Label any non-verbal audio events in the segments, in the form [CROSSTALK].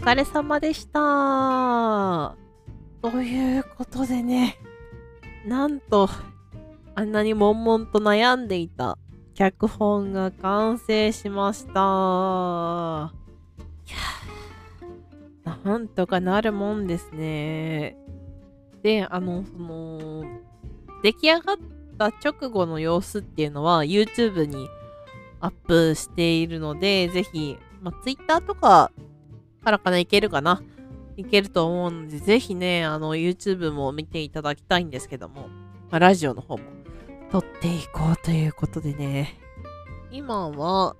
疲れ様でした。ということでね、なんと、あんなに悶々と悩んでいた脚本が完成しました。なんとかなるもんですね。で、あの、その、出来上がった直後の様子っていうのは YouTube にアップしているので、ぜひ、ま、Twitter とかからかないけるかないけると思うので、ぜひね、あの、YouTube も見ていただきたいんですけども、まあ、ラジオの方も撮っていこうということでね、今は、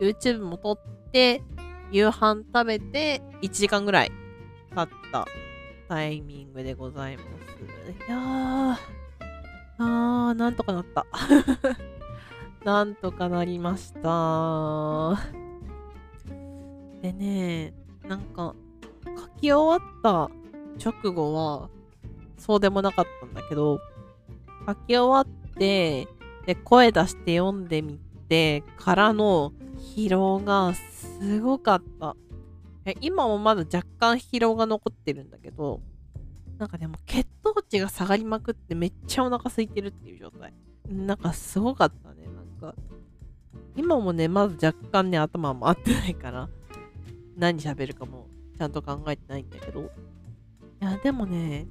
YouTube も撮って、夕飯食べて、1時間ぐらい経ったタイミングでございます。いやー、あー、なんとかなった。[LAUGHS] なんとかなりました。でね、なんか、書き終わった直後は、そうでもなかったんだけど、書き終わって、で、声出して読んでみてからの疲労がすごかった。今もまだ若干疲労が残ってるんだけど、なんかでも血糖値が下がりまくってめっちゃお腹空いてるっていう状態。なんかすごかったね。なんか、今もね、まず若干ね、頭回ってないから、何喋るかもちゃんと考えてないんだけど。いや、でもね、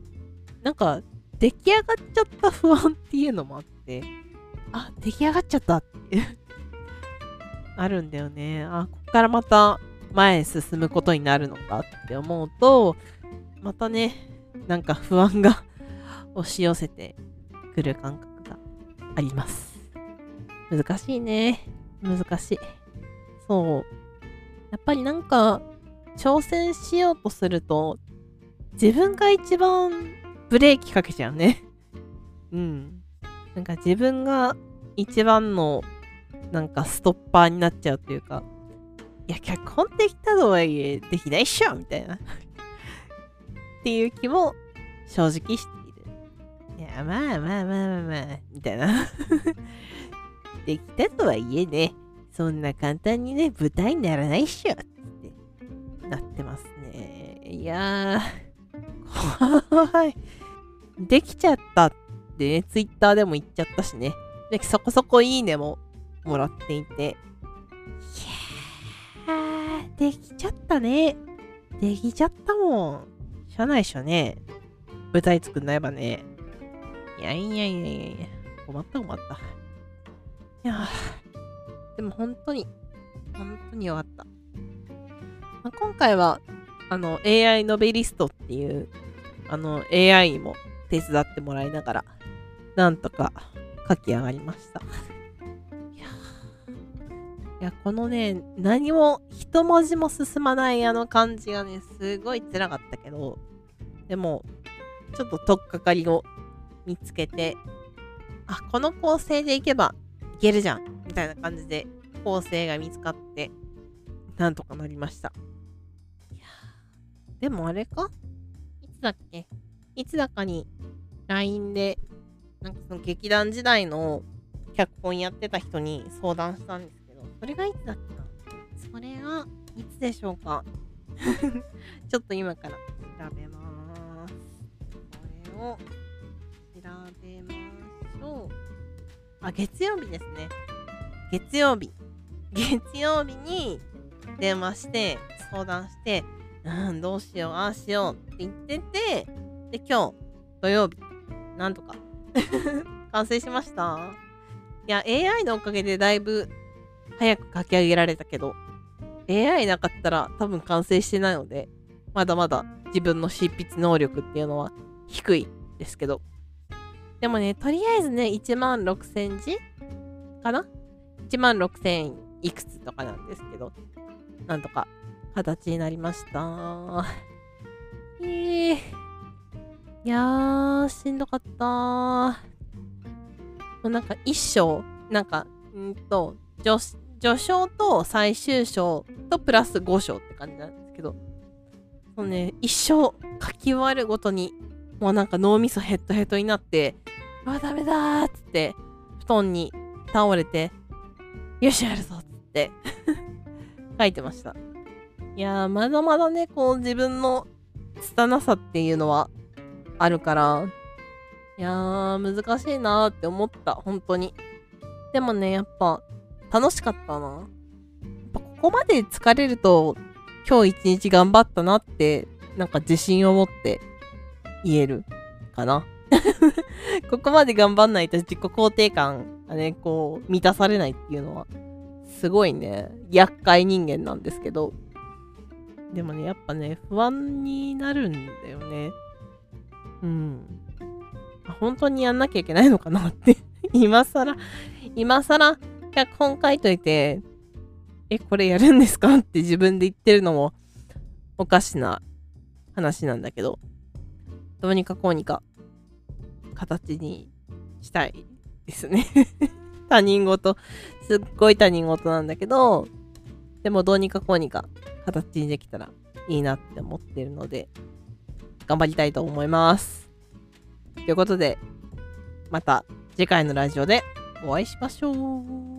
なんか、出来上がっちゃった不安っていうのもあって、あ、出来上がっちゃったっていう [LAUGHS] あるんだよね。あ、こっからまた前へ進むことになるのかって思うと、またね、なんか不安が [LAUGHS] 押し寄せてくる感覚があります。難しいね。難しい。そう。やっぱりなんか、挑戦しようとすると、自分が一番ブレーキかけちゃうね。[LAUGHS] うん。なんか自分が一番の、なんかストッパーになっちゃうというか、いや、脚本できたとはいえ、できないっしょみたいな。っていう気も正直している。いや、まあまあまあまあまあ、みたいな。[LAUGHS] できたとはいえね、そんな簡単にね、舞台にならないっしょってなってますね。いやー、怖い。できちゃったってね、ツイッターでも言っちゃったしね。でそこそこいいねももらっていて。いやー、できちゃったね。できちゃったもん。しゃないっしょね。舞台作んないばね。いやいやいやいやいや。困った困った。いやー、でも本当に、本当によかった。まあ、今回は、あの、AI ノベリストっていう、あの、AI にも手伝ってもらいながら、なんとか書き上がりました。いやいや、このね、何も一文字も進まないあの感じがね、すごい辛かったけど、でも、ちょっと取っかかりを見つけて、あ、この構成でいけばいけるじゃんたいな感じで構成が見つかって、なんとかなりました。いやーでもあれか？いつだっけ？いつだかに LINE で、なんかその劇団時代の脚本やってた人に相談したんですけど、それがいつだっけな？それがいつでしょうか？[LAUGHS] ちょっと今から調べます。これを調べましょう。あ、月曜日ですね。月曜日。月曜日に電話して相談して、うん、どうしよう、ああしようって言ってて、で、今日、土曜日、なんとか [LAUGHS] 完成しました。いや、AI のおかげでだいぶ早く書き上げられたけど、AI なかったら多分完成してないので、まだまだ自分の執筆能力っていうのは低いですけど。でもね、とりあえずね、1万6000字かな ?1 万6000いくつとかなんですけど、なんとか形になりました。えー、いやー、しんどかったもうなんか一章、なんか、んと、序序章と最終章とプラス5章って感じなんですけど、もうね、一生書き終わるごとに、もうなんか脳みそヘッドヘッドになって、あ、ダメだーっつって、布団に倒れて、よし、やるぞっつって [LAUGHS] 書いてました。いやー、まだまだね、こう自分の拙さっていうのはあるから、いやー、難しいなーって思った、本当に。でもね、やっぱ、楽しかったな。やっぱここまで疲れると、今日一日頑張ったなって、なんか自信を持って言えるかな。[LAUGHS] ここまで頑張んないと自己肯定感ね、こう、満たされないっていうのは、すごいね、厄介人間なんですけど、でもね、やっぱね、不安になるんだよね。うん。本当にやんなきゃいけないのかなって [LAUGHS] 今更、今更、脚本書いといて、え、これやるんですかって自分で言ってるのも、おかしな話なんだけど、どうにかこうにか、形にしたいですね [LAUGHS] 他人事、すっごい他人事なんだけど、でもどうにかこうにか形にできたらいいなって思ってるので、頑張りたいと思います。ということで、また次回のラジオでお会いしましょう。